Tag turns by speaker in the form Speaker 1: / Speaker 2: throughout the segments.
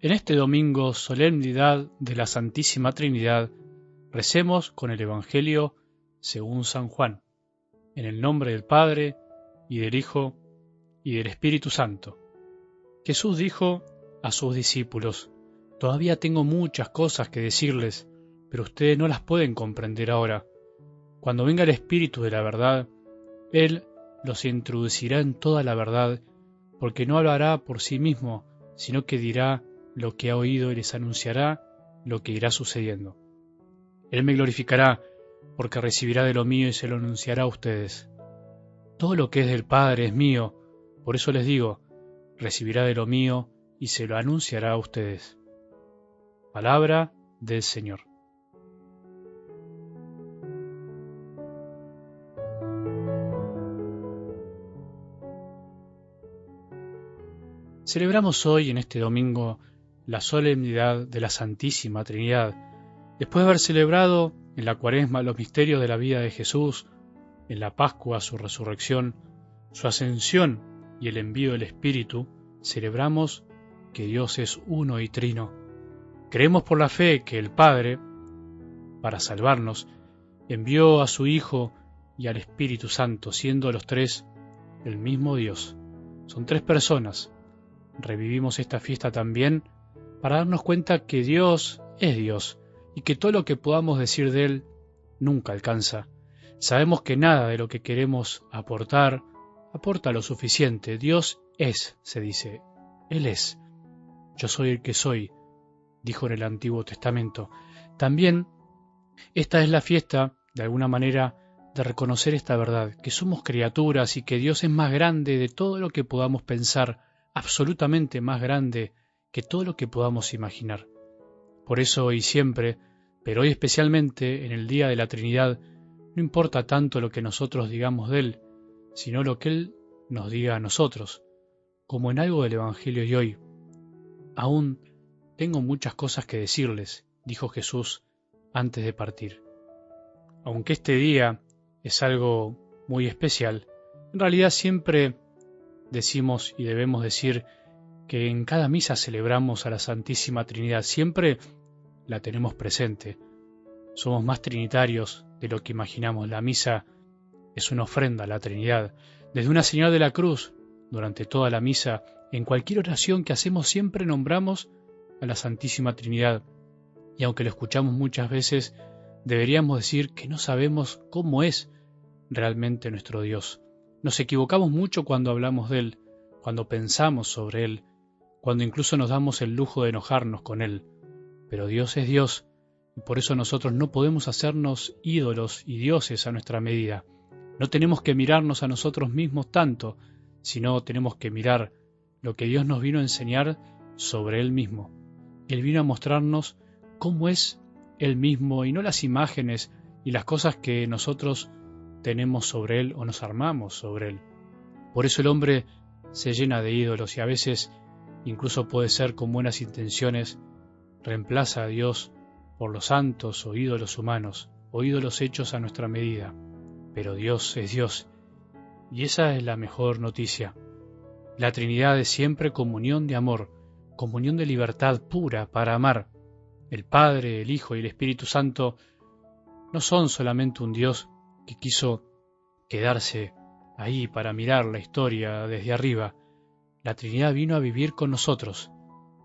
Speaker 1: En este domingo, solemnidad de la Santísima Trinidad, recemos con el Evangelio según San Juan, en el nombre del Padre, y del Hijo, y del Espíritu Santo. Jesús dijo a sus discípulos, Todavía tengo muchas cosas que decirles, pero ustedes no las pueden comprender ahora. Cuando venga el Espíritu de la verdad, Él los introducirá en toda la verdad, porque no hablará por sí mismo, sino que dirá lo que ha oído y les anunciará lo que irá sucediendo. Él me glorificará, porque recibirá de lo mío y se lo anunciará a ustedes. Todo lo que es del Padre es mío, por eso les digo, recibirá de lo mío y se lo anunciará a ustedes. Palabra del Señor. Celebramos hoy, en este domingo, la solemnidad de la Santísima Trinidad, después de haber celebrado en la cuaresma los misterios de la vida de Jesús, en la Pascua su resurrección, su ascensión y el envío del Espíritu, celebramos que Dios es uno y trino. Creemos por la fe que el Padre, para salvarnos, envió a su Hijo y al Espíritu Santo, siendo los tres el mismo Dios. Son tres personas. Revivimos esta fiesta también para darnos cuenta que Dios es Dios y que todo lo que podamos decir de Él nunca alcanza. Sabemos que nada de lo que queremos aportar aporta lo suficiente. Dios es, se dice. Él es. Yo soy el que soy, dijo en el Antiguo Testamento. También esta es la fiesta, de alguna manera, de reconocer esta verdad, que somos criaturas y que Dios es más grande de todo lo que podamos pensar, absolutamente más grande que todo lo que podamos imaginar. Por eso hoy siempre, pero hoy especialmente en el día de la Trinidad, no importa tanto lo que nosotros digamos de Él, sino lo que Él nos diga a nosotros, como en algo del Evangelio de hoy. Aún tengo muchas cosas que decirles, dijo Jesús antes de partir. Aunque este día es algo muy especial, en realidad siempre decimos y debemos decir que en cada misa celebramos a la Santísima Trinidad, siempre la tenemos presente. Somos más trinitarios de lo que imaginamos. La misa es una ofrenda a la Trinidad. Desde una señal de la cruz, durante toda la misa, en cualquier oración que hacemos siempre nombramos a la Santísima Trinidad. Y aunque lo escuchamos muchas veces, deberíamos decir que no sabemos cómo es realmente nuestro Dios. Nos equivocamos mucho cuando hablamos de Él, cuando pensamos sobre Él, cuando incluso nos damos el lujo de enojarnos con Él. Pero Dios es Dios, y por eso nosotros no podemos hacernos ídolos y dioses a nuestra medida. No tenemos que mirarnos a nosotros mismos tanto, sino tenemos que mirar lo que Dios nos vino a enseñar sobre Él mismo. Él vino a mostrarnos cómo es Él mismo y no las imágenes y las cosas que nosotros tenemos sobre Él o nos armamos sobre Él. Por eso el hombre se llena de ídolos y a veces incluso puede ser con buenas intenciones, reemplaza a Dios por los santos o ídolos humanos o ídolos hechos a nuestra medida. Pero Dios es Dios y esa es la mejor noticia. La Trinidad es siempre comunión de amor, comunión de libertad pura para amar. El Padre, el Hijo y el Espíritu Santo no son solamente un Dios que quiso quedarse ahí para mirar la historia desde arriba, la Trinidad vino a vivir con nosotros,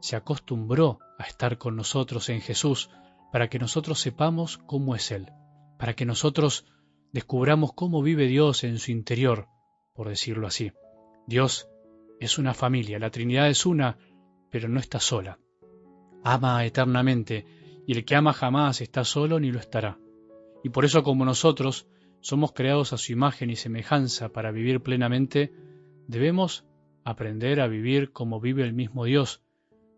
Speaker 1: se acostumbró a estar con nosotros en Jesús para que nosotros sepamos cómo es Él, para que nosotros descubramos cómo vive Dios en su interior, por decirlo así. Dios es una familia, la Trinidad es una, pero no está sola. Ama eternamente, y el que ama jamás está solo ni lo estará. Y por eso como nosotros somos creados a su imagen y semejanza para vivir plenamente, debemos aprender a vivir como vive el mismo Dios,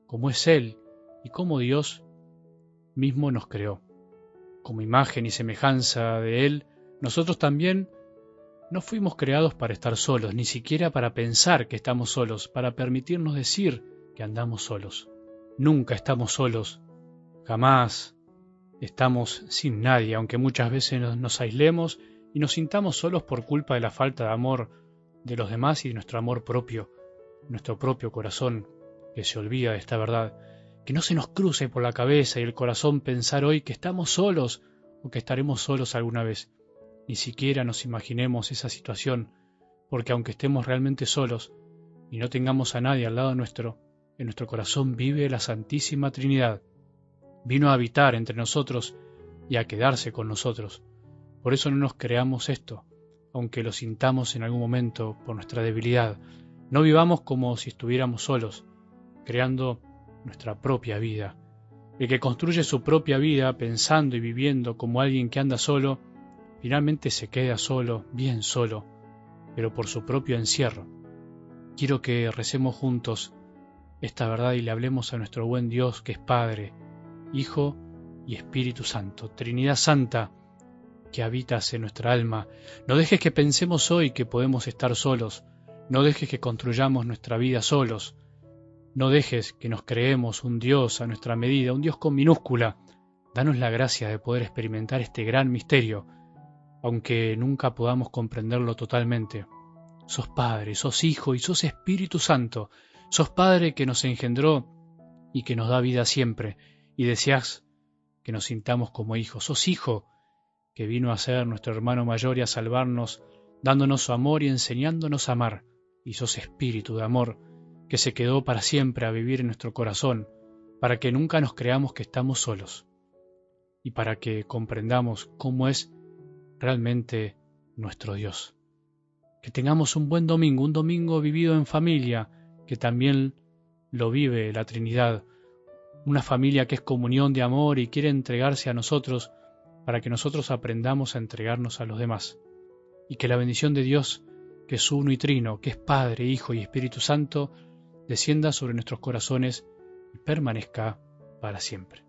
Speaker 1: como es Él y como Dios mismo nos creó. Como imagen y semejanza de Él, nosotros también no fuimos creados para estar solos, ni siquiera para pensar que estamos solos, para permitirnos decir que andamos solos. Nunca estamos solos, jamás estamos sin nadie, aunque muchas veces nos, nos aislemos y nos sintamos solos por culpa de la falta de amor de los demás y de nuestro amor propio, nuestro propio corazón que se olvida de esta verdad. Que no se nos cruce por la cabeza y el corazón pensar hoy que estamos solos o que estaremos solos alguna vez. Ni siquiera nos imaginemos esa situación, porque aunque estemos realmente solos y no tengamos a nadie al lado nuestro, en nuestro corazón vive la Santísima Trinidad. Vino a habitar entre nosotros y a quedarse con nosotros. Por eso no nos creamos esto, aunque lo sintamos en algún momento por nuestra debilidad. No vivamos como si estuviéramos solos, creando nuestra propia vida. El que construye su propia vida pensando y viviendo como alguien que anda solo, finalmente se queda solo, bien solo, pero por su propio encierro. Quiero que recemos juntos esta verdad y le hablemos a nuestro buen Dios que es Padre, Hijo y Espíritu Santo, Trinidad Santa, que habitas en nuestra alma. No dejes que pensemos hoy que podemos estar solos, no dejes que construyamos nuestra vida solos, no dejes que nos creemos un Dios a nuestra medida, un Dios con minúscula. Danos la gracia de poder experimentar este gran misterio, aunque nunca podamos comprenderlo totalmente. Sos Padre, sos Hijo y sos Espíritu Santo. Sos Padre que nos engendró y que nos da vida siempre, y deseás que nos sintamos como hijos. Sos Hijo que vino a ser nuestro hermano mayor y a salvarnos, dándonos su amor y enseñándonos a amar. Y sos Espíritu de amor que se quedó para siempre a vivir en nuestro corazón, para que nunca nos creamos que estamos solos y para que comprendamos cómo es realmente nuestro Dios. Que tengamos un buen domingo, un domingo vivido en familia, que también lo vive la Trinidad, una familia que es comunión de amor y quiere entregarse a nosotros para que nosotros aprendamos a entregarnos a los demás. Y que la bendición de Dios, que es uno y trino, que es Padre, Hijo y Espíritu Santo, descienda sobre nuestros corazones y permanezca para siempre.